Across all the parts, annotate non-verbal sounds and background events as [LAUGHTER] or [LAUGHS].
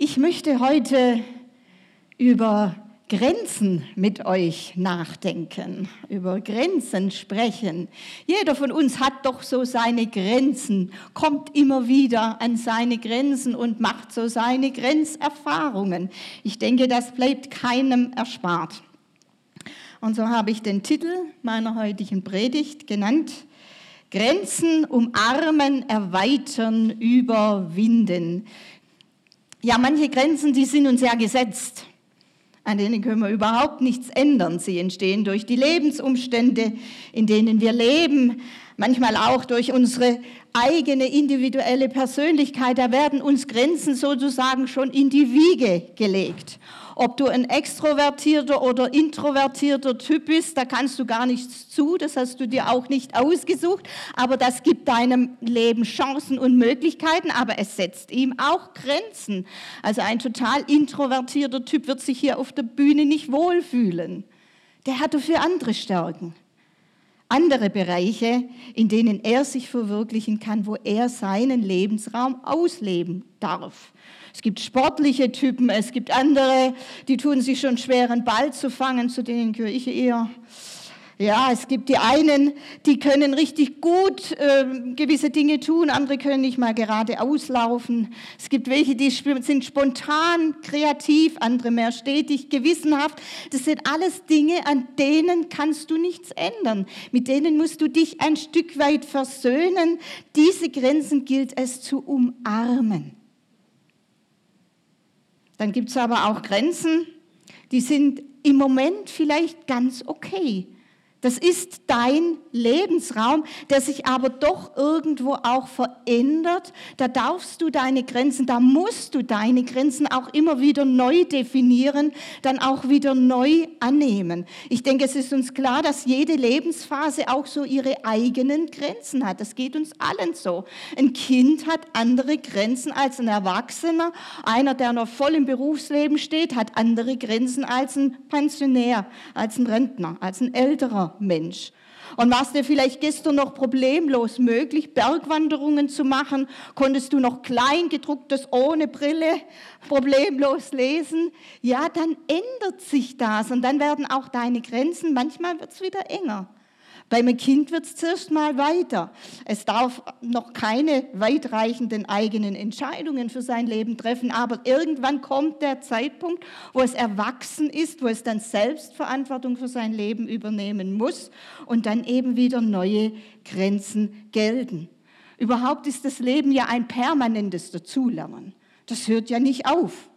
Ich möchte heute über Grenzen mit euch nachdenken, über Grenzen sprechen. Jeder von uns hat doch so seine Grenzen, kommt immer wieder an seine Grenzen und macht so seine Grenzerfahrungen. Ich denke, das bleibt keinem erspart. Und so habe ich den Titel meiner heutigen Predigt genannt, Grenzen umarmen, erweitern, überwinden. Ja, manche Grenzen, die sind uns ja gesetzt. An denen können wir überhaupt nichts ändern. Sie entstehen durch die Lebensumstände, in denen wir leben, manchmal auch durch unsere eigene individuelle Persönlichkeit. Da werden uns Grenzen sozusagen schon in die Wiege gelegt. Ob du ein extrovertierter oder introvertierter Typ bist, da kannst du gar nichts zu, das hast du dir auch nicht ausgesucht, aber das gibt deinem Leben Chancen und Möglichkeiten, aber es setzt ihm auch Grenzen. Also ein total introvertierter Typ wird sich hier auf der Bühne nicht wohlfühlen. Der hat dafür andere Stärken andere Bereiche, in denen er sich verwirklichen kann, wo er seinen Lebensraum ausleben darf. Es gibt sportliche Typen, es gibt andere, die tun sich schon schwer, einen Ball zu fangen, zu denen gehöre ich eher. Ja, es gibt die einen, die können richtig gut äh, gewisse Dinge tun, andere können nicht mal gerade auslaufen. Es gibt welche, die sind spontan, kreativ, andere mehr stetig, gewissenhaft. Das sind alles Dinge, an denen kannst du nichts ändern. Mit denen musst du dich ein Stück weit versöhnen. Diese Grenzen gilt es zu umarmen. Dann gibt es aber auch Grenzen, die sind im Moment vielleicht ganz okay. Das ist dein Lebensraum, der sich aber doch irgendwo auch verändert. Da darfst du deine Grenzen, da musst du deine Grenzen auch immer wieder neu definieren, dann auch wieder neu annehmen. Ich denke, es ist uns klar, dass jede Lebensphase auch so ihre eigenen Grenzen hat. Das geht uns allen so. Ein Kind hat andere Grenzen als ein Erwachsener. Einer, der noch voll im Berufsleben steht, hat andere Grenzen als ein Pensionär, als ein Rentner, als ein älterer Mensch. Und war es dir vielleicht gestern noch problemlos möglich, Bergwanderungen zu machen? Konntest du noch Kleingedrucktes ohne Brille problemlos lesen? Ja, dann ändert sich das und dann werden auch deine Grenzen, manchmal wird es wieder enger. Beim Kind wird es zuerst mal weiter. Es darf noch keine weitreichenden eigenen Entscheidungen für sein Leben treffen, aber irgendwann kommt der Zeitpunkt, wo es erwachsen ist, wo es dann selbst Verantwortung für sein Leben übernehmen muss und dann eben wieder neue Grenzen gelten. Überhaupt ist das Leben ja ein permanentes Dazulernen. Das hört ja nicht auf.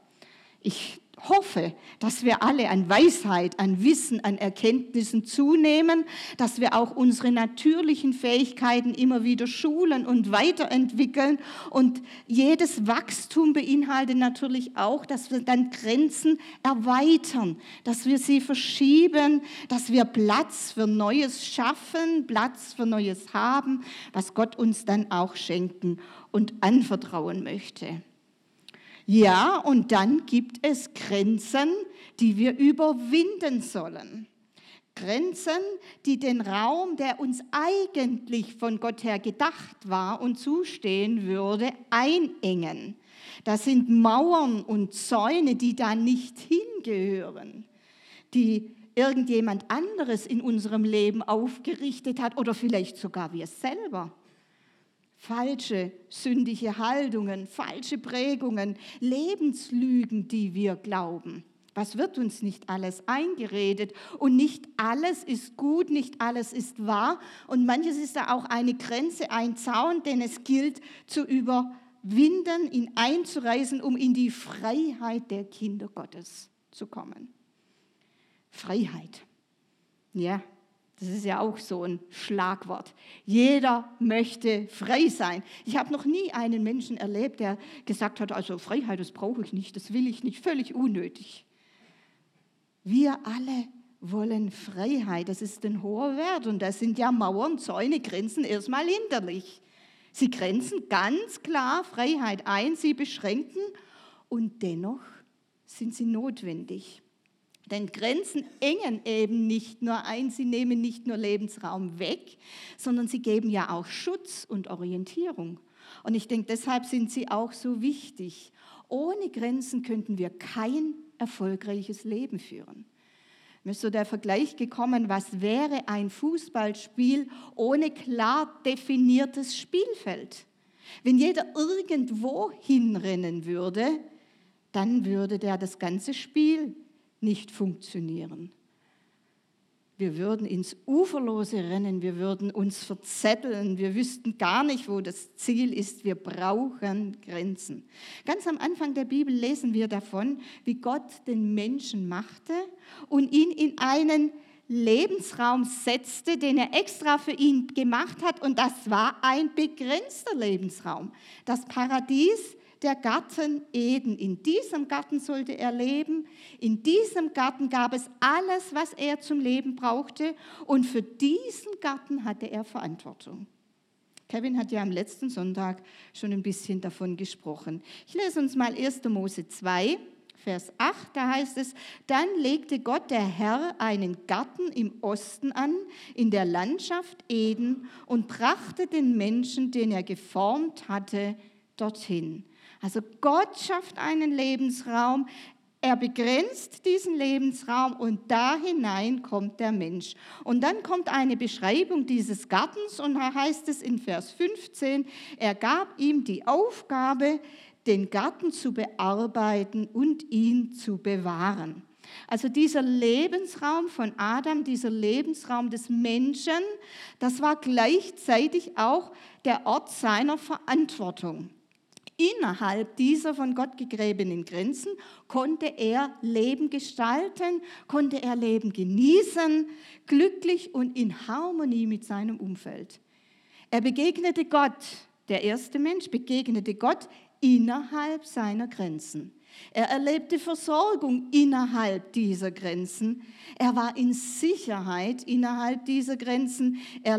Ich hoffe, dass wir alle an Weisheit, an Wissen, an Erkenntnissen zunehmen, dass wir auch unsere natürlichen Fähigkeiten immer wieder schulen und weiterentwickeln. Und jedes Wachstum beinhaltet natürlich auch, dass wir dann Grenzen erweitern, dass wir sie verschieben, dass wir Platz für Neues schaffen, Platz für Neues haben, was Gott uns dann auch schenken und anvertrauen möchte. Ja, und dann gibt es Grenzen, die wir überwinden sollen. Grenzen, die den Raum, der uns eigentlich von Gott her gedacht war und zustehen würde, einengen. Das sind Mauern und Zäune, die da nicht hingehören, die irgendjemand anderes in unserem Leben aufgerichtet hat oder vielleicht sogar wir selber falsche, sündige Haltungen, falsche Prägungen, Lebenslügen, die wir glauben. Was wird uns nicht alles eingeredet? Und nicht alles ist gut, nicht alles ist wahr. Und manches ist da auch eine Grenze, ein Zaun, den es gilt zu überwinden, ihn einzureißen, um in die Freiheit der Kinder Gottes zu kommen. Freiheit. Ja, das ist ja auch so ein Schlagwort. Jeder möchte frei sein. Ich habe noch nie einen Menschen erlebt, der gesagt hat, also Freiheit, das brauche ich nicht, das will ich nicht, völlig unnötig. Wir alle wollen Freiheit, das ist ein hoher Wert und da sind ja Mauern, Zäune, Grenzen erstmal hinderlich. Sie grenzen ganz klar Freiheit ein, sie beschränken und dennoch sind sie notwendig. Denn Grenzen engen eben nicht nur ein, sie nehmen nicht nur Lebensraum weg, sondern sie geben ja auch Schutz und Orientierung. Und ich denke, deshalb sind sie auch so wichtig. ohne Grenzen könnten wir kein erfolgreiches Leben führen. Mir ist so der Vergleich gekommen, was wäre ein Fußballspiel ohne klar definiertes Spielfeld? Wenn jeder irgendwo hinrennen würde, dann würde der das ganze Spiel nicht funktionieren. Wir würden ins Uferlose rennen, wir würden uns verzetteln, wir wüssten gar nicht, wo das Ziel ist. Wir brauchen Grenzen. Ganz am Anfang der Bibel lesen wir davon, wie Gott den Menschen machte und ihn in einen Lebensraum setzte, den er extra für ihn gemacht hat. Und das war ein begrenzter Lebensraum. Das Paradies der Garten Eden. In diesem Garten sollte er leben. In diesem Garten gab es alles, was er zum Leben brauchte. Und für diesen Garten hatte er Verantwortung. Kevin hat ja am letzten Sonntag schon ein bisschen davon gesprochen. Ich lese uns mal 1. Mose 2, Vers 8, da heißt es, dann legte Gott der Herr einen Garten im Osten an, in der Landschaft Eden, und brachte den Menschen, den er geformt hatte, dorthin. Also Gott schafft einen Lebensraum, er begrenzt diesen Lebensraum und da hinein kommt der Mensch. Und dann kommt eine Beschreibung dieses Gartens und da heißt es in Vers 15, er gab ihm die Aufgabe, den Garten zu bearbeiten und ihn zu bewahren. Also dieser Lebensraum von Adam, dieser Lebensraum des Menschen, das war gleichzeitig auch der Ort seiner Verantwortung. Innerhalb dieser von Gott gegebenen Grenzen konnte er Leben gestalten, konnte er Leben genießen, glücklich und in Harmonie mit seinem Umfeld. Er begegnete Gott, der erste Mensch begegnete Gott innerhalb seiner Grenzen. Er erlebte Versorgung innerhalb dieser Grenzen. Er war in Sicherheit innerhalb dieser Grenzen. Er,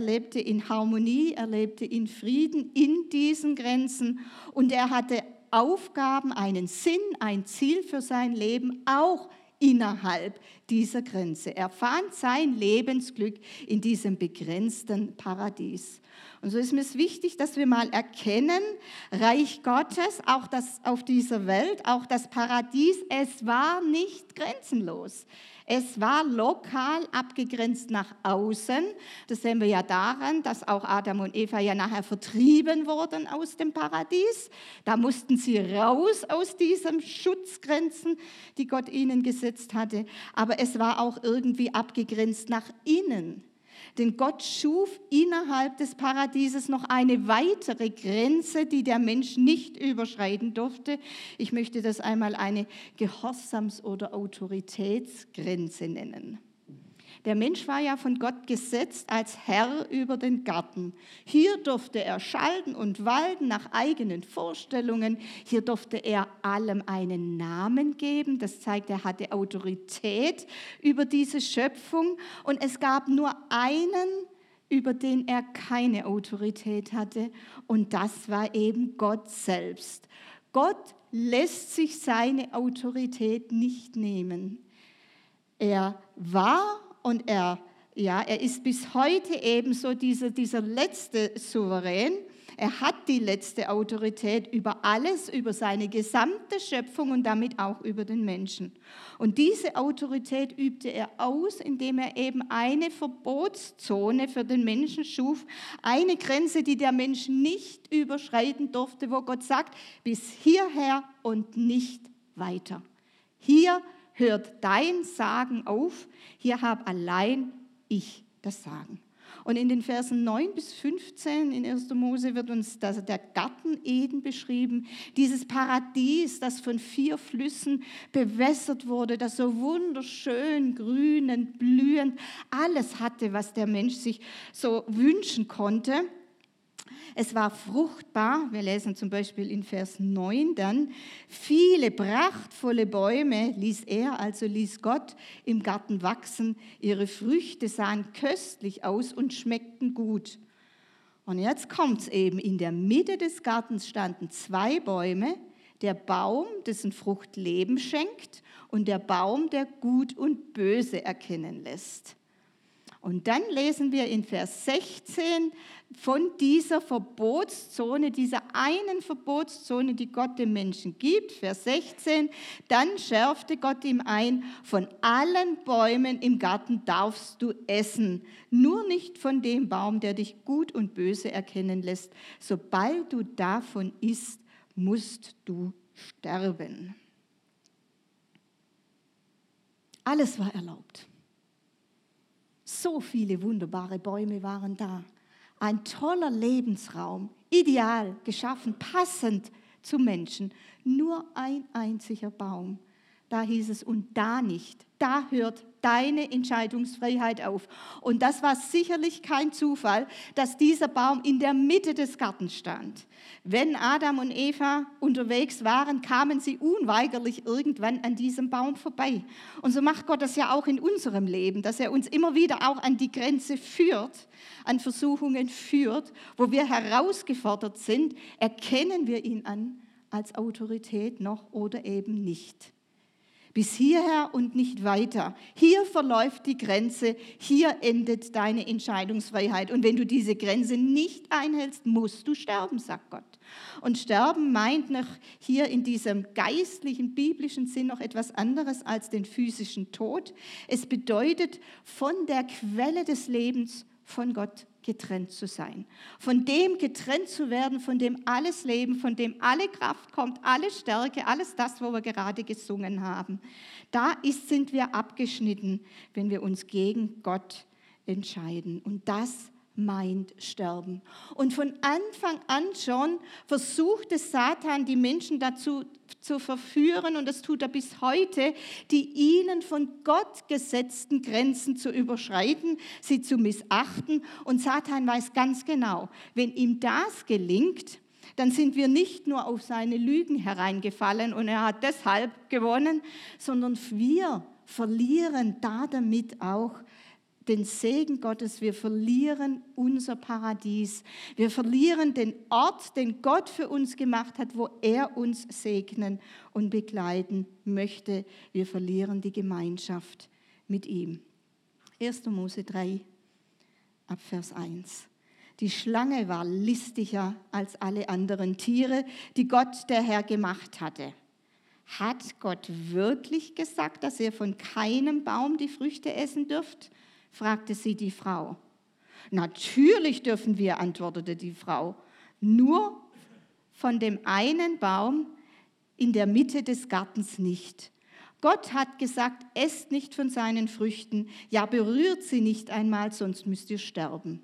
lebte in Harmonie, er lebte in Frieden in diesen Grenzen. Und er hatte Aufgaben, einen Sinn, ein Ziel für sein Leben, auch innerhalb dieser Grenze. Er fand sein Lebensglück in diesem begrenzten Paradies. Und so ist mir es wichtig, dass wir mal erkennen, Reich Gottes, auch das auf dieser Welt, auch das Paradies, es war nicht grenzenlos. Es war lokal abgegrenzt nach außen. Das sehen wir ja daran, dass auch Adam und Eva ja nachher vertrieben wurden aus dem Paradies. Da mussten sie raus aus diesen Schutzgrenzen, die Gott ihnen gesetzt hatte. Aber es war auch irgendwie abgegrenzt nach innen. Denn Gott schuf innerhalb des Paradieses noch eine weitere Grenze, die der Mensch nicht überschreiten durfte. Ich möchte das einmal eine Gehorsams- oder Autoritätsgrenze nennen. Der Mensch war ja von Gott gesetzt als Herr über den Garten. Hier durfte er schalten und walten nach eigenen Vorstellungen. Hier durfte er allem einen Namen geben. Das zeigt, er hatte Autorität über diese Schöpfung. Und es gab nur einen, über den er keine Autorität hatte. Und das war eben Gott selbst. Gott lässt sich seine Autorität nicht nehmen. Er war und er, ja, er ist bis heute ebenso dieser, dieser letzte Souverän. Er hat die letzte Autorität über alles, über seine gesamte Schöpfung und damit auch über den Menschen. Und diese Autorität übte er aus, indem er eben eine Verbotszone für den Menschen schuf, eine Grenze, die der Mensch nicht überschreiten durfte, wo Gott sagt, bis hierher und nicht weiter. Hier hört dein Sagen auf, hier habe allein ich das Sagen. Und in den Versen 9 bis 15 in 1. Mose wird uns der Garten Eden beschrieben, dieses Paradies, das von vier Flüssen bewässert wurde, das so wunderschön grünend, blühend alles hatte, was der Mensch sich so wünschen konnte. Es war fruchtbar, wir lesen zum Beispiel in Vers 9 dann, viele prachtvolle Bäume ließ er, also ließ Gott im Garten wachsen, ihre Früchte sahen köstlich aus und schmeckten gut. Und jetzt kommt es eben, in der Mitte des Gartens standen zwei Bäume, der Baum, dessen Frucht Leben schenkt, und der Baum, der Gut und Böse erkennen lässt. Und dann lesen wir in Vers 16 von dieser Verbotszone, dieser einen Verbotszone, die Gott dem Menschen gibt. Vers 16, dann schärfte Gott ihm ein, von allen Bäumen im Garten darfst du essen, nur nicht von dem Baum, der dich gut und böse erkennen lässt. Sobald du davon isst, musst du sterben. Alles war erlaubt. So viele wunderbare Bäume waren da. Ein toller Lebensraum, ideal geschaffen, passend zum Menschen. Nur ein einziger Baum. Da hieß es, und da nicht. Da hört deine Entscheidungsfreiheit auf. Und das war sicherlich kein Zufall, dass dieser Baum in der Mitte des Gartens stand. Wenn Adam und Eva unterwegs waren, kamen sie unweigerlich irgendwann an diesem Baum vorbei. Und so macht Gott das ja auch in unserem Leben, dass er uns immer wieder auch an die Grenze führt, an Versuchungen führt, wo wir herausgefordert sind, erkennen wir ihn an als Autorität noch oder eben nicht. Bis hierher und nicht weiter. Hier verläuft die Grenze, hier endet deine Entscheidungsfreiheit. Und wenn du diese Grenze nicht einhältst, musst du sterben, sagt Gott. Und sterben meint noch hier in diesem geistlichen, biblischen Sinn noch etwas anderes als den physischen Tod. Es bedeutet von der Quelle des Lebens von Gott getrennt zu sein. Von dem getrennt zu werden, von dem alles Leben, von dem alle Kraft kommt, alle Stärke, alles das, wo wir gerade gesungen haben. Da ist, sind wir abgeschnitten, wenn wir uns gegen Gott entscheiden. Und das meint sterben. Und von Anfang an schon versuchte Satan, die Menschen dazu zu verführen, und das tut er bis heute, die ihnen von Gott gesetzten Grenzen zu überschreiten, sie zu missachten. Und Satan weiß ganz genau, wenn ihm das gelingt, dann sind wir nicht nur auf seine Lügen hereingefallen und er hat deshalb gewonnen, sondern wir verlieren damit auch den Segen Gottes, wir verlieren unser Paradies. Wir verlieren den Ort, den Gott für uns gemacht hat, wo er uns segnen und begleiten möchte. Wir verlieren die Gemeinschaft mit ihm. 1. Mose 3, Abvers 1. Die Schlange war listiger als alle anderen Tiere, die Gott der Herr gemacht hatte. Hat Gott wirklich gesagt, dass ihr von keinem Baum die Früchte essen dürft? Fragte sie die Frau. Natürlich dürfen wir, antwortete die Frau, nur von dem einen Baum in der Mitte des Gartens nicht. Gott hat gesagt, esst nicht von seinen Früchten, ja berührt sie nicht einmal, sonst müsst ihr sterben.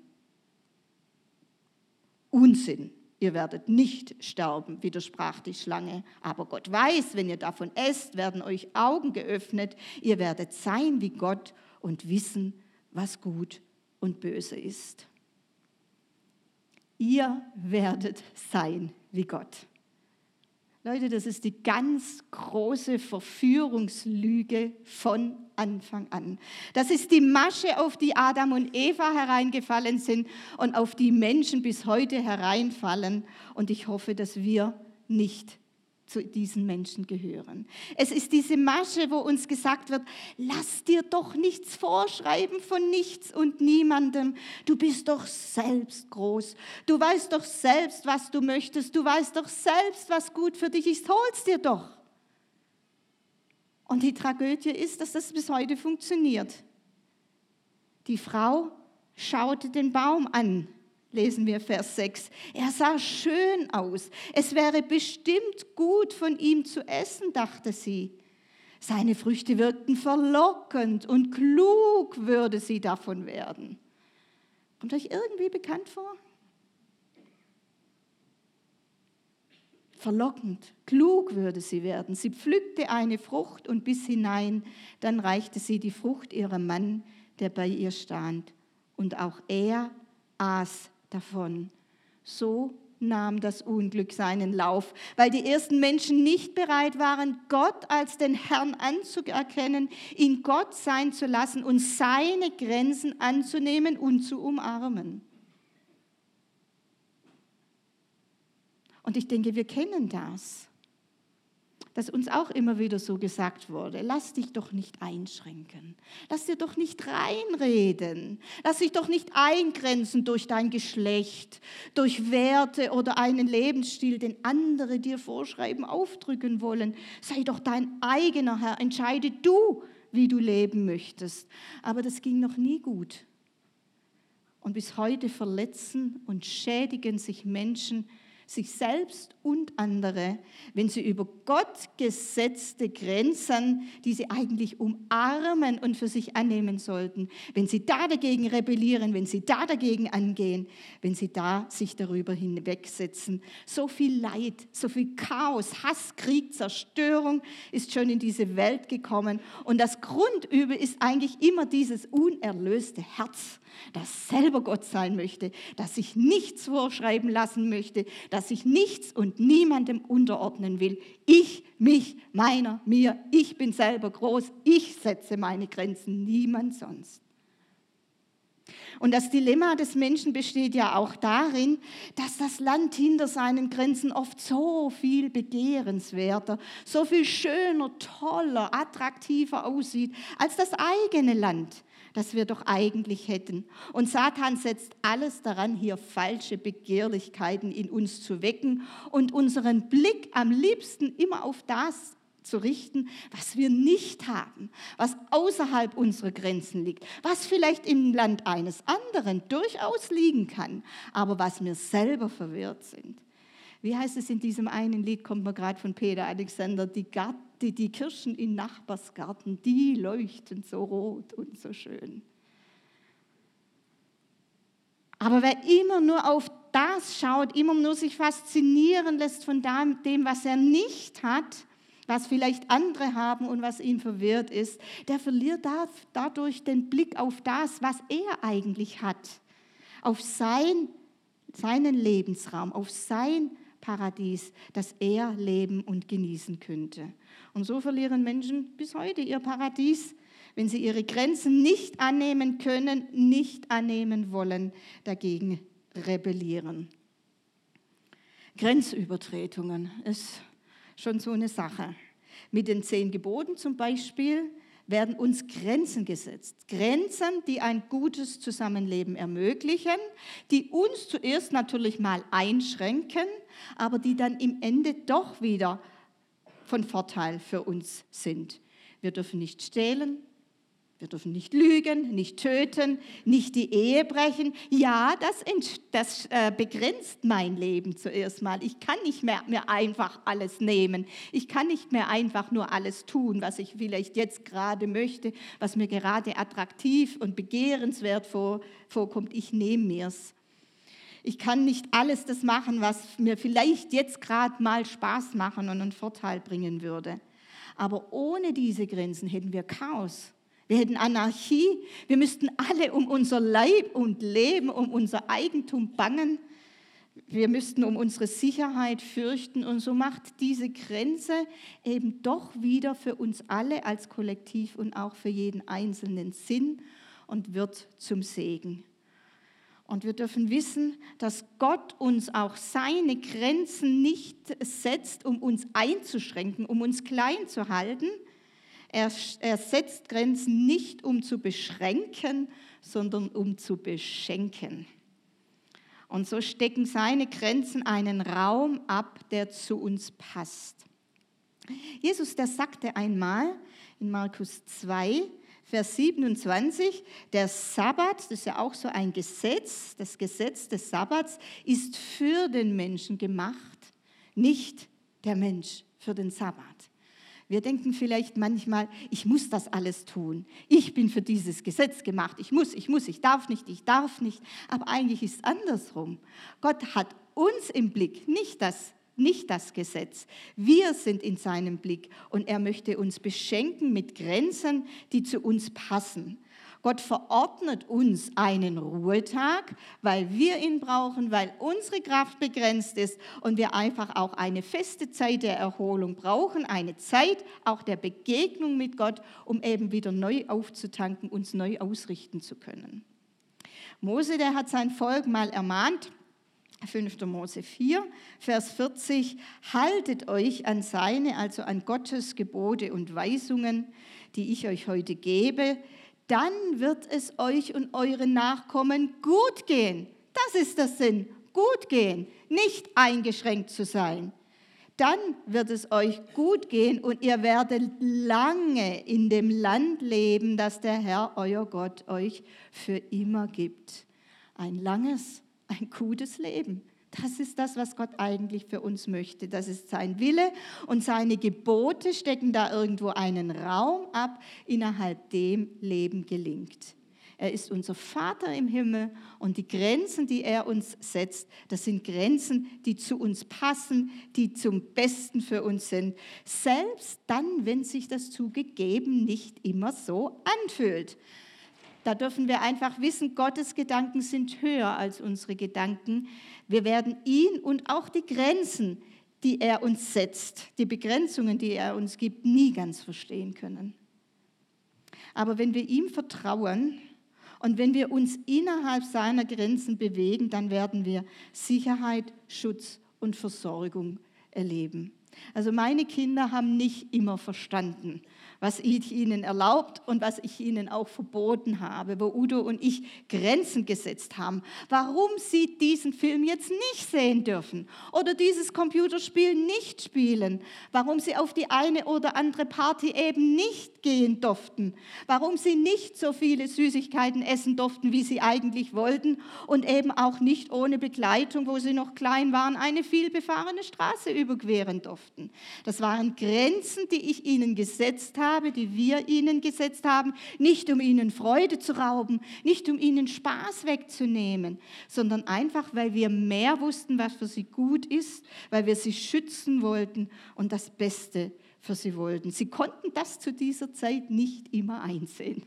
Unsinn, ihr werdet nicht sterben, widersprach die Schlange. Aber Gott weiß, wenn ihr davon esst, werden euch Augen geöffnet, ihr werdet sein wie Gott und wissen, was gut und böse ist. Ihr werdet sein wie Gott. Leute, das ist die ganz große Verführungslüge von Anfang an. Das ist die Masche, auf die Adam und Eva hereingefallen sind und auf die Menschen bis heute hereinfallen. Und ich hoffe, dass wir nicht zu diesen Menschen gehören. Es ist diese Masche, wo uns gesagt wird, lass dir doch nichts vorschreiben von nichts und niemandem. Du bist doch selbst groß. Du weißt doch selbst, was du möchtest. Du weißt doch selbst, was gut für dich ist. Hol's dir doch. Und die Tragödie ist, dass das bis heute funktioniert. Die Frau schaute den Baum an lesen wir Vers 6. Er sah schön aus. Es wäre bestimmt gut von ihm zu essen, dachte sie. Seine Früchte wirkten verlockend und klug würde sie davon werden. Kommt euch irgendwie bekannt vor? Verlockend, klug würde sie werden. Sie pflückte eine Frucht und biss hinein. Dann reichte sie die Frucht ihrem Mann, der bei ihr stand. Und auch er aß davon. So nahm das Unglück seinen Lauf, weil die ersten Menschen nicht bereit waren, Gott als den Herrn anzuerkennen, ihn Gott sein zu lassen und seine Grenzen anzunehmen und zu umarmen. Und ich denke, wir kennen das. Das uns auch immer wieder so gesagt wurde. Lass dich doch nicht einschränken. Lass dir doch nicht reinreden. Lass dich doch nicht eingrenzen durch dein Geschlecht, durch Werte oder einen Lebensstil, den andere dir vorschreiben, aufdrücken wollen. Sei doch dein eigener Herr. Entscheide du, wie du leben möchtest. Aber das ging noch nie gut. Und bis heute verletzen und schädigen sich Menschen, sich selbst und andere, wenn sie über Gott gesetzte Grenzen, die sie eigentlich umarmen und für sich annehmen sollten, wenn sie da dagegen rebellieren, wenn sie da dagegen angehen, wenn sie da sich darüber hinwegsetzen. So viel Leid, so viel Chaos, Hass, Krieg, Zerstörung ist schon in diese Welt gekommen. Und das Grundübel ist eigentlich immer dieses unerlöste Herz das selber Gott sein möchte, das sich nichts vorschreiben lassen möchte, das sich nichts und niemandem unterordnen will. Ich, mich, meiner, mir, ich bin selber groß, ich setze meine Grenzen, niemand sonst. Und das Dilemma des Menschen besteht ja auch darin, dass das Land hinter seinen Grenzen oft so viel begehrenswerter, so viel schöner, toller, attraktiver aussieht als das eigene Land das wir doch eigentlich hätten. Und Satan setzt alles daran, hier falsche Begehrlichkeiten in uns zu wecken und unseren Blick am liebsten immer auf das zu richten, was wir nicht haben, was außerhalb unserer Grenzen liegt, was vielleicht im Land eines anderen durchaus liegen kann, aber was mir selber verwirrt sind. Wie heißt es in diesem einen Lied, kommt man gerade von Peter Alexander, die, Gart, die, die Kirschen in Nachbarsgarten, die leuchten so rot und so schön. Aber wer immer nur auf das schaut, immer nur sich faszinieren lässt von dem, was er nicht hat, was vielleicht andere haben und was ihm verwirrt ist, der verliert dadurch den Blick auf das, was er eigentlich hat, auf sein, seinen Lebensraum, auf sein Paradies, das er leben und genießen könnte. Und so verlieren Menschen bis heute ihr Paradies, wenn sie ihre Grenzen nicht annehmen können, nicht annehmen wollen, dagegen rebellieren. Grenzübertretungen ist schon so eine Sache. Mit den zehn Geboten zum Beispiel werden uns Grenzen gesetzt. Grenzen, die ein gutes Zusammenleben ermöglichen, die uns zuerst natürlich mal einschränken, aber die dann im Ende doch wieder von Vorteil für uns sind. Wir dürfen nicht stehlen, wir dürfen nicht lügen, nicht töten, nicht die Ehe brechen. Ja, das, das äh, begrenzt mein Leben zuerst mal. Ich kann nicht mehr mir einfach alles nehmen. Ich kann nicht mehr einfach nur alles tun, was ich vielleicht jetzt gerade möchte, was mir gerade attraktiv und begehrenswert vor, vorkommt. Ich nehme mir's. Ich kann nicht alles das machen, was mir vielleicht jetzt gerade mal Spaß machen und einen Vorteil bringen würde. Aber ohne diese Grenzen hätten wir Chaos. Wir hätten Anarchie. Wir müssten alle um unser Leib und Leben, um unser Eigentum bangen. Wir müssten um unsere Sicherheit fürchten. Und so macht diese Grenze eben doch wieder für uns alle als Kollektiv und auch für jeden Einzelnen Sinn und wird zum Segen. Und wir dürfen wissen, dass Gott uns auch seine Grenzen nicht setzt, um uns einzuschränken, um uns klein zu halten, er, er setzt Grenzen nicht, um zu beschränken, sondern um zu beschenken. Und so stecken seine Grenzen einen Raum ab, der zu uns passt. Jesus, der sagte einmal in Markus 2, Vers 27, der Sabbat, das ist ja auch so ein Gesetz, das Gesetz des Sabbats ist für den Menschen gemacht, nicht der Mensch für den Sabbat. Wir denken vielleicht manchmal, ich muss das alles tun. Ich bin für dieses Gesetz gemacht. Ich muss, ich muss, ich darf nicht, ich darf nicht. Aber eigentlich ist es andersrum. Gott hat uns im Blick, nicht das, nicht das Gesetz. Wir sind in seinem Blick und er möchte uns beschenken mit Grenzen, die zu uns passen. Gott verordnet uns einen Ruhetag, weil wir ihn brauchen, weil unsere Kraft begrenzt ist und wir einfach auch eine feste Zeit der Erholung brauchen, eine Zeit auch der Begegnung mit Gott, um eben wieder neu aufzutanken, uns neu ausrichten zu können. Mose, der hat sein Volk mal ermahnt, 5. Mose 4, Vers 40, haltet euch an seine, also an Gottes Gebote und Weisungen, die ich euch heute gebe, dann wird es euch und euren Nachkommen gut gehen. Das ist der Sinn, gut gehen, nicht eingeschränkt zu sein. Dann wird es euch gut gehen und ihr werdet lange in dem Land leben, das der Herr, euer Gott, euch für immer gibt. Ein langes, ein gutes Leben. Das ist das, was Gott eigentlich für uns möchte. Das ist sein Wille und seine Gebote stecken da irgendwo einen Raum ab, innerhalb dem Leben gelingt. Er ist unser Vater im Himmel und die Grenzen, die er uns setzt, das sind Grenzen, die zu uns passen, die zum Besten für uns sind. Selbst dann, wenn sich das zugegeben nicht immer so anfühlt. Da dürfen wir einfach wissen, Gottes Gedanken sind höher als unsere Gedanken. Wir werden ihn und auch die Grenzen, die er uns setzt, die Begrenzungen, die er uns gibt, nie ganz verstehen können. Aber wenn wir ihm vertrauen und wenn wir uns innerhalb seiner Grenzen bewegen, dann werden wir Sicherheit, Schutz und Versorgung erleben. Also meine Kinder haben nicht immer verstanden, was ich ihnen erlaubt und was ich ihnen auch verboten habe, wo Udo und ich Grenzen gesetzt haben, warum sie diesen Film jetzt nicht sehen dürfen oder dieses Computerspiel nicht spielen, warum sie auf die eine oder andere Party eben nicht gehen durften, warum sie nicht so viele Süßigkeiten essen durften, wie sie eigentlich wollten. Und eben auch nicht ohne Begleitung, wo sie noch klein waren, eine vielbefahrene Straße überqueren durften. Das waren Grenzen, die ich ihnen gesetzt habe habe, die wir ihnen gesetzt haben, nicht um ihnen Freude zu rauben, nicht um ihnen Spaß wegzunehmen, sondern einfach, weil wir mehr wussten, was für sie gut ist, weil wir sie schützen wollten und das Beste für sie wollten. Sie konnten das zu dieser Zeit nicht immer einsehen.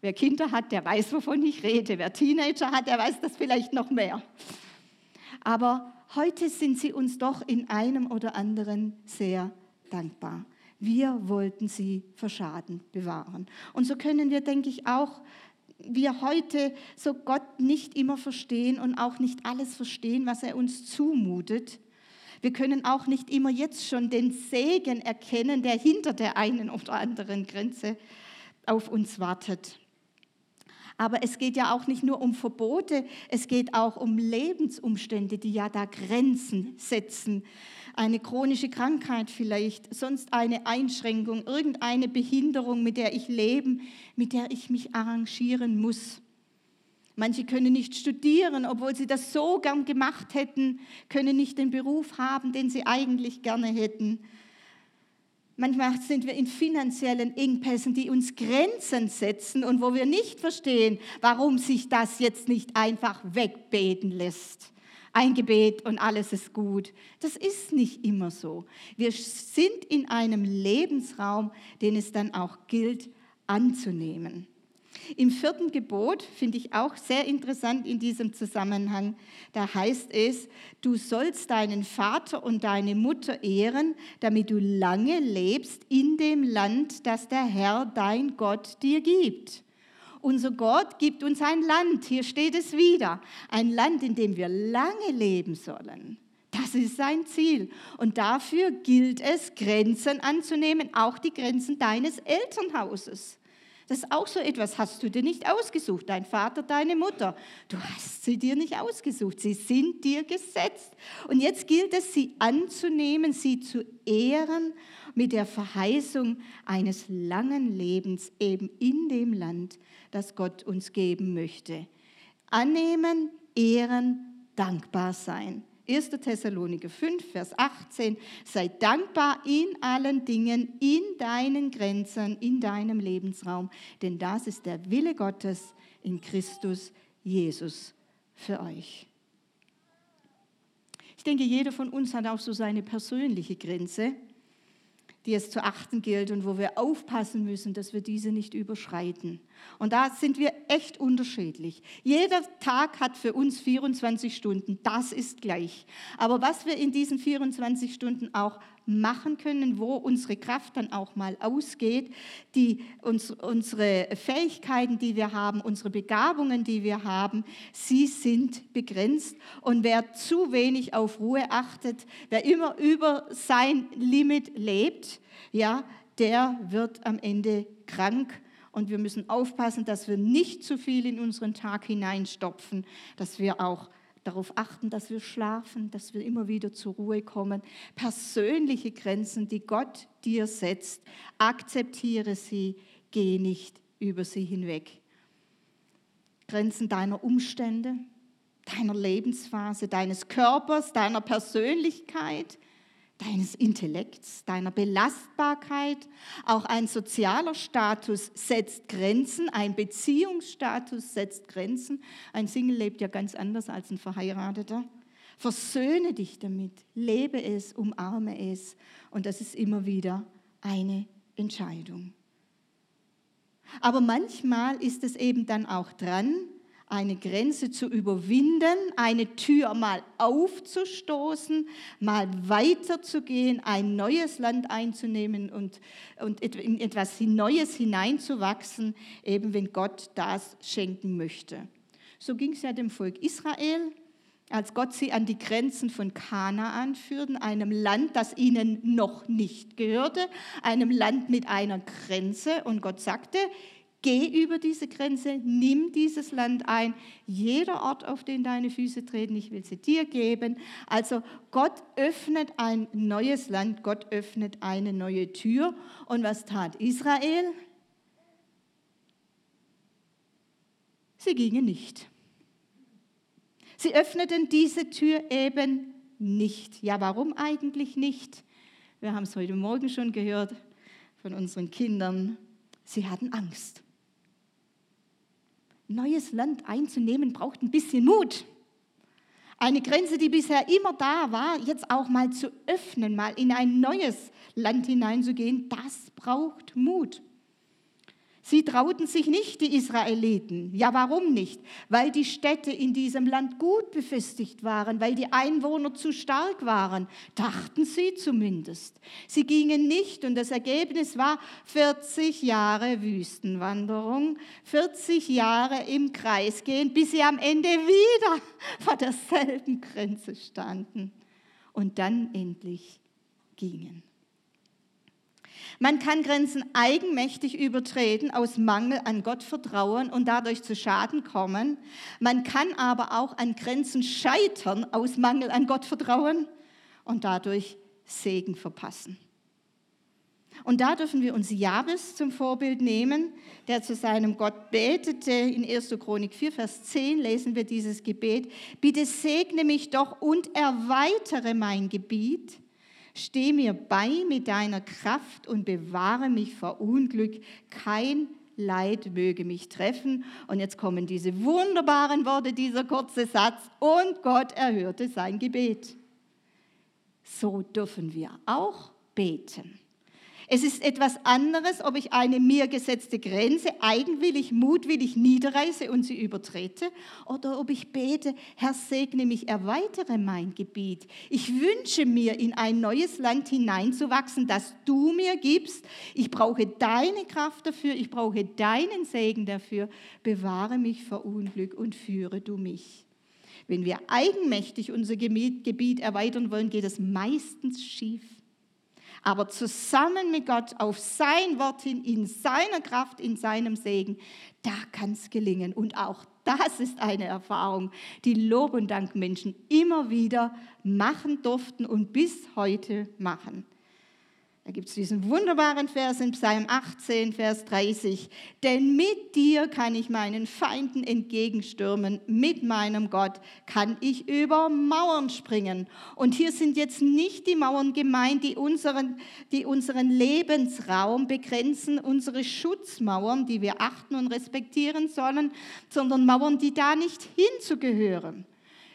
Wer Kinder hat, der weiß, wovon ich rede. Wer Teenager hat, der weiß das vielleicht noch mehr. Aber heute sind sie uns doch in einem oder anderen sehr dankbar. Wir wollten sie vor Schaden bewahren. Und so können wir, denke ich, auch wir heute so Gott nicht immer verstehen und auch nicht alles verstehen, was er uns zumutet. Wir können auch nicht immer jetzt schon den Segen erkennen, der hinter der einen oder anderen Grenze auf uns wartet. Aber es geht ja auch nicht nur um Verbote, es geht auch um Lebensumstände, die ja da Grenzen setzen eine chronische Krankheit vielleicht, sonst eine Einschränkung, irgendeine Behinderung, mit der ich leben, mit der ich mich arrangieren muss. Manche können nicht studieren, obwohl sie das so gern gemacht hätten, können nicht den Beruf haben, den sie eigentlich gerne hätten. Manchmal sind wir in finanziellen Engpässen, die uns Grenzen setzen und wo wir nicht verstehen, warum sich das jetzt nicht einfach wegbeten lässt ein Gebet und alles ist gut. Das ist nicht immer so. Wir sind in einem Lebensraum, den es dann auch gilt anzunehmen. Im vierten Gebot finde ich auch sehr interessant in diesem Zusammenhang. Da heißt es, du sollst deinen Vater und deine Mutter ehren, damit du lange lebst in dem Land, das der Herr, dein Gott, dir gibt. Unser Gott gibt uns ein Land, hier steht es wieder, ein Land, in dem wir lange leben sollen. Das ist sein Ziel. Und dafür gilt es, Grenzen anzunehmen, auch die Grenzen deines Elternhauses. Das ist auch so etwas, hast du dir nicht ausgesucht, dein Vater, deine Mutter. Du hast sie dir nicht ausgesucht, sie sind dir gesetzt. Und jetzt gilt es, sie anzunehmen, sie zu ehren mit der Verheißung eines langen Lebens eben in dem Land, das Gott uns geben möchte. Annehmen, ehren, dankbar sein. 1. Thessaloniker 5, Vers 18, sei dankbar in allen Dingen, in deinen Grenzen, in deinem Lebensraum, denn das ist der Wille Gottes in Christus Jesus für euch. Ich denke, jeder von uns hat auch so seine persönliche Grenze, die es zu achten gilt und wo wir aufpassen müssen, dass wir diese nicht überschreiten. Und da sind wir echt unterschiedlich. Jeder Tag hat für uns 24 Stunden, das ist gleich. Aber was wir in diesen 24 Stunden auch machen können, wo unsere Kraft dann auch mal ausgeht, die, uns, unsere Fähigkeiten, die wir haben, unsere Begabungen, die wir haben, sie sind begrenzt. Und wer zu wenig auf Ruhe achtet, wer immer über sein Limit lebt, ja, der wird am Ende krank und wir müssen aufpassen, dass wir nicht zu viel in unseren Tag hineinstopfen, dass wir auch darauf achten, dass wir schlafen, dass wir immer wieder zur Ruhe kommen. Persönliche Grenzen, die Gott dir setzt, akzeptiere sie, geh nicht über sie hinweg. Grenzen deiner Umstände, deiner Lebensphase, deines Körpers, deiner Persönlichkeit, deines Intellekts, deiner Belastbarkeit. Auch ein sozialer Status setzt Grenzen, ein Beziehungsstatus setzt Grenzen. Ein Single lebt ja ganz anders als ein Verheirateter. Versöhne dich damit, lebe es, umarme es. Und das ist immer wieder eine Entscheidung. Aber manchmal ist es eben dann auch dran, eine Grenze zu überwinden, eine Tür mal aufzustoßen, mal weiterzugehen, ein neues Land einzunehmen und, und in etwas Neues hineinzuwachsen, eben wenn Gott das schenken möchte. So ging es ja dem Volk Israel, als Gott sie an die Grenzen von Kanaan führte, einem Land, das ihnen noch nicht gehörte, einem Land mit einer Grenze. Und Gott sagte, Geh über diese Grenze, nimm dieses Land ein. Jeder Ort, auf den deine Füße treten, ich will sie dir geben. Also Gott öffnet ein neues Land, Gott öffnet eine neue Tür. Und was tat Israel? Sie gingen nicht. Sie öffneten diese Tür eben nicht. Ja, warum eigentlich nicht? Wir haben es heute Morgen schon gehört von unseren Kindern. Sie hatten Angst neues Land einzunehmen, braucht ein bisschen Mut. Eine Grenze, die bisher immer da war, jetzt auch mal zu öffnen, mal in ein neues Land hineinzugehen, das braucht Mut. Sie trauten sich nicht, die Israeliten. Ja, warum nicht? Weil die Städte in diesem Land gut befestigt waren, weil die Einwohner zu stark waren, dachten sie zumindest. Sie gingen nicht und das Ergebnis war 40 Jahre Wüstenwanderung, 40 Jahre im Kreis gehen, bis sie am Ende wieder [LAUGHS] vor derselben Grenze standen und dann endlich gingen. Man kann Grenzen eigenmächtig übertreten aus Mangel an Gottvertrauen und dadurch zu Schaden kommen. Man kann aber auch an Grenzen scheitern aus Mangel an Gottvertrauen und dadurch Segen verpassen. Und da dürfen wir uns Jabes zum Vorbild nehmen, der zu seinem Gott betete. In 1. Chronik 4, Vers 10 lesen wir dieses Gebet. Bitte segne mich doch und erweitere mein Gebiet. Steh mir bei mit deiner Kraft und bewahre mich vor Unglück. Kein Leid möge mich treffen. Und jetzt kommen diese wunderbaren Worte, dieser kurze Satz. Und Gott erhörte sein Gebet. So dürfen wir auch beten. Es ist etwas anderes, ob ich eine mir gesetzte Grenze eigenwillig, mutwillig niederreiße und sie übertrete, oder ob ich bete, Herr, segne mich, erweitere mein Gebiet. Ich wünsche mir, in ein neues Land hineinzuwachsen, das du mir gibst. Ich brauche deine Kraft dafür, ich brauche deinen Segen dafür. Bewahre mich vor Unglück und führe du mich. Wenn wir eigenmächtig unser Gebiet erweitern wollen, geht es meistens schief aber zusammen mit Gott auf sein Wort hin, in seiner Kraft, in seinem Segen, da kann es gelingen. Und auch das ist eine Erfahrung, die Lob und Dank Menschen immer wieder machen durften und bis heute machen. Da gibt es diesen wunderbaren Vers in Psalm 18, Vers 30. Denn mit dir kann ich meinen Feinden entgegenstürmen, mit meinem Gott kann ich über Mauern springen. Und hier sind jetzt nicht die Mauern gemeint, die unseren, die unseren Lebensraum begrenzen, unsere Schutzmauern, die wir achten und respektieren sollen, sondern Mauern, die da nicht hinzugehören.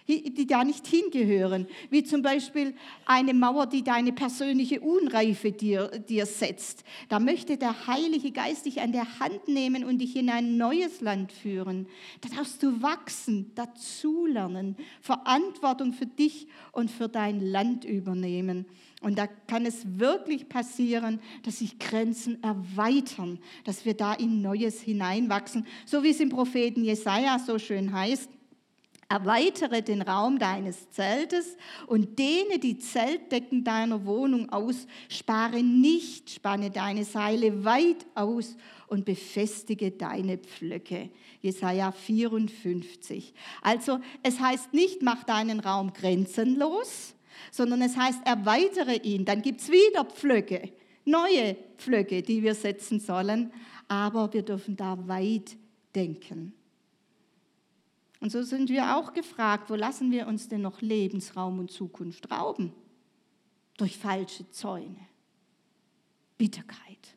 Die da nicht hingehören, wie zum Beispiel eine Mauer, die deine persönliche Unreife dir, dir setzt. Da möchte der Heilige Geist dich an der Hand nehmen und dich in ein neues Land führen. Da darfst du wachsen, dazulernen, Verantwortung für dich und für dein Land übernehmen. Und da kann es wirklich passieren, dass sich Grenzen erweitern, dass wir da in Neues hineinwachsen, so wie es im Propheten Jesaja so schön heißt. Erweitere den Raum deines Zeltes und dehne die Zeltdecken deiner Wohnung aus. Spare nicht, spanne deine Seile weit aus und befestige deine Pflöcke. Jesaja 54. Also, es heißt nicht, mach deinen Raum grenzenlos, sondern es heißt, erweitere ihn. Dann gibt es wieder Pflöcke, neue Pflöcke, die wir setzen sollen. Aber wir dürfen da weit denken. Und so sind wir auch gefragt, wo lassen wir uns denn noch Lebensraum und Zukunft rauben? Durch falsche Zäune, Bitterkeit,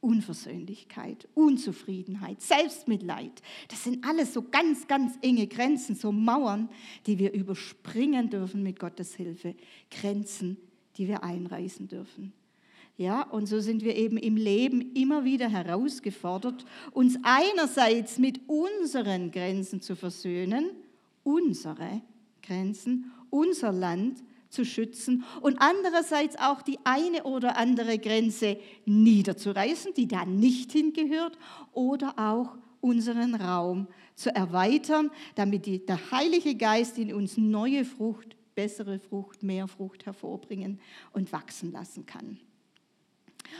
Unversöhnlichkeit, Unzufriedenheit, Selbstmitleid. Das sind alles so ganz, ganz enge Grenzen, so Mauern, die wir überspringen dürfen mit Gottes Hilfe. Grenzen, die wir einreißen dürfen. Ja, und so sind wir eben im Leben immer wieder herausgefordert, uns einerseits mit unseren Grenzen zu versöhnen, unsere Grenzen, unser Land zu schützen und andererseits auch die eine oder andere Grenze niederzureißen, die da nicht hingehört, oder auch unseren Raum zu erweitern, damit die, der Heilige Geist in uns neue Frucht, bessere Frucht, mehr Frucht hervorbringen und wachsen lassen kann.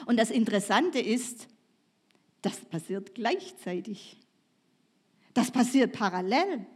Und das Interessante ist, das passiert gleichzeitig. Das passiert parallel.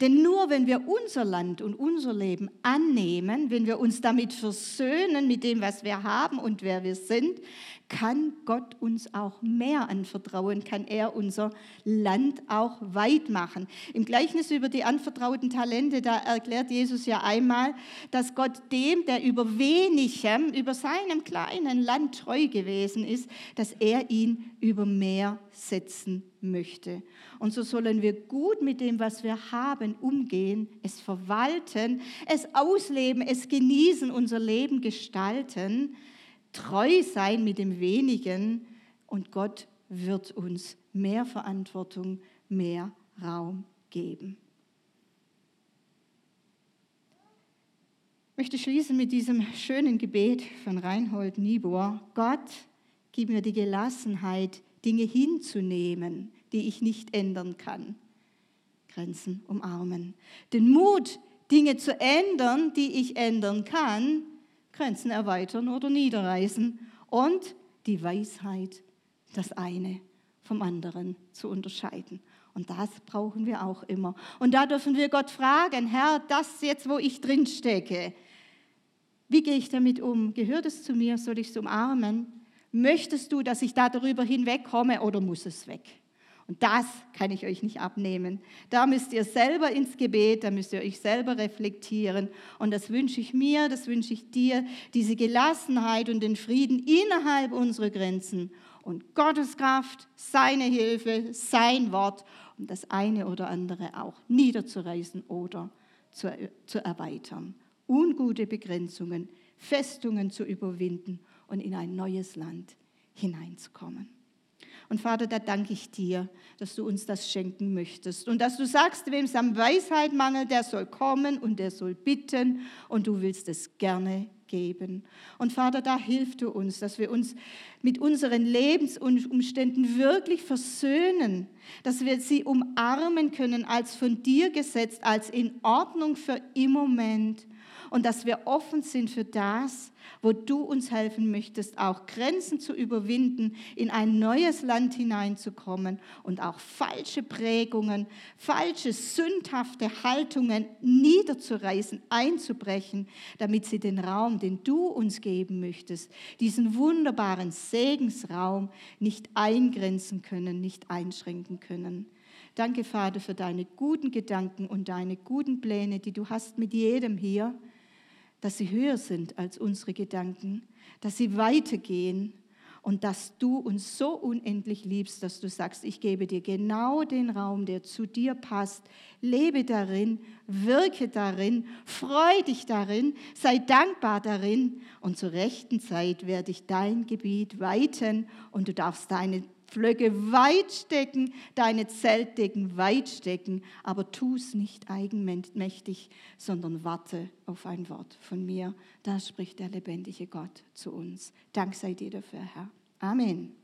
Denn nur wenn wir unser Land und unser Leben annehmen, wenn wir uns damit versöhnen mit dem, was wir haben und wer wir sind, kann Gott uns auch mehr anvertrauen, kann er unser Land auch weit machen. Im Gleichnis über die anvertrauten Talente, da erklärt Jesus ja einmal, dass Gott dem, der über wenigem, über seinem kleinen Land treu gewesen ist, dass er ihn über mehr setzen möchte. Und so sollen wir gut mit dem, was wir haben, umgehen, es verwalten, es ausleben, es genießen, unser Leben gestalten treu sein mit dem wenigen und Gott wird uns mehr Verantwortung, mehr Raum geben. Ich möchte schließen mit diesem schönen Gebet von Reinhold Niebuhr. Gott, gib mir die Gelassenheit, Dinge hinzunehmen, die ich nicht ändern kann. Grenzen umarmen. Den Mut, Dinge zu ändern, die ich ändern kann. Grenzen erweitern oder niederreißen und die Weisheit, das eine vom anderen zu unterscheiden. Und das brauchen wir auch immer. Und da dürfen wir Gott fragen, Herr, das jetzt, wo ich drin stecke, wie gehe ich damit um? Gehört es zu mir? Soll ich es umarmen? Möchtest du, dass ich da darüber hinwegkomme oder muss es weg? Und das kann ich euch nicht abnehmen. Da müsst ihr selber ins Gebet, da müsst ihr euch selber reflektieren. Und das wünsche ich mir, das wünsche ich dir, diese Gelassenheit und den Frieden innerhalb unserer Grenzen. Und Gottes Kraft, seine Hilfe, sein Wort, um das eine oder andere auch niederzureißen oder zu, zu erweitern. Ungute Begrenzungen, Festungen zu überwinden und in ein neues Land hineinzukommen. Und Vater, da danke ich dir, dass du uns das schenken möchtest und dass du sagst, wem es am Weisheit mangelt, der soll kommen und der soll bitten und du willst es gerne geben. Und Vater, da hilft du uns, dass wir uns mit unseren Lebensumständen wirklich versöhnen, dass wir sie umarmen können als von dir gesetzt, als in Ordnung für im Moment und dass wir offen sind für das, wo du uns helfen möchtest, auch Grenzen zu überwinden, in ein neues Land hineinzukommen und auch falsche Prägungen, falsche sündhafte Haltungen niederzureißen, einzubrechen, damit sie den Raum, den du uns geben möchtest, diesen wunderbaren Segensraum nicht eingrenzen können, nicht einschränken können. Danke, Vater, für deine guten Gedanken und deine guten Pläne, die du hast mit jedem hier dass sie höher sind als unsere Gedanken, dass sie weitergehen und dass du uns so unendlich liebst, dass du sagst, ich gebe dir genau den Raum, der zu dir passt. Lebe darin, wirke darin, freu dich darin, sei dankbar darin und zur rechten Zeit werde ich dein Gebiet weiten und du darfst deine Pflöcke weit stecken, deine Zeltdecken weit stecken, aber tu es nicht eigenmächtig, sondern warte auf ein Wort von mir. Da spricht der lebendige Gott zu uns. Dank sei dir dafür, Herr. Amen.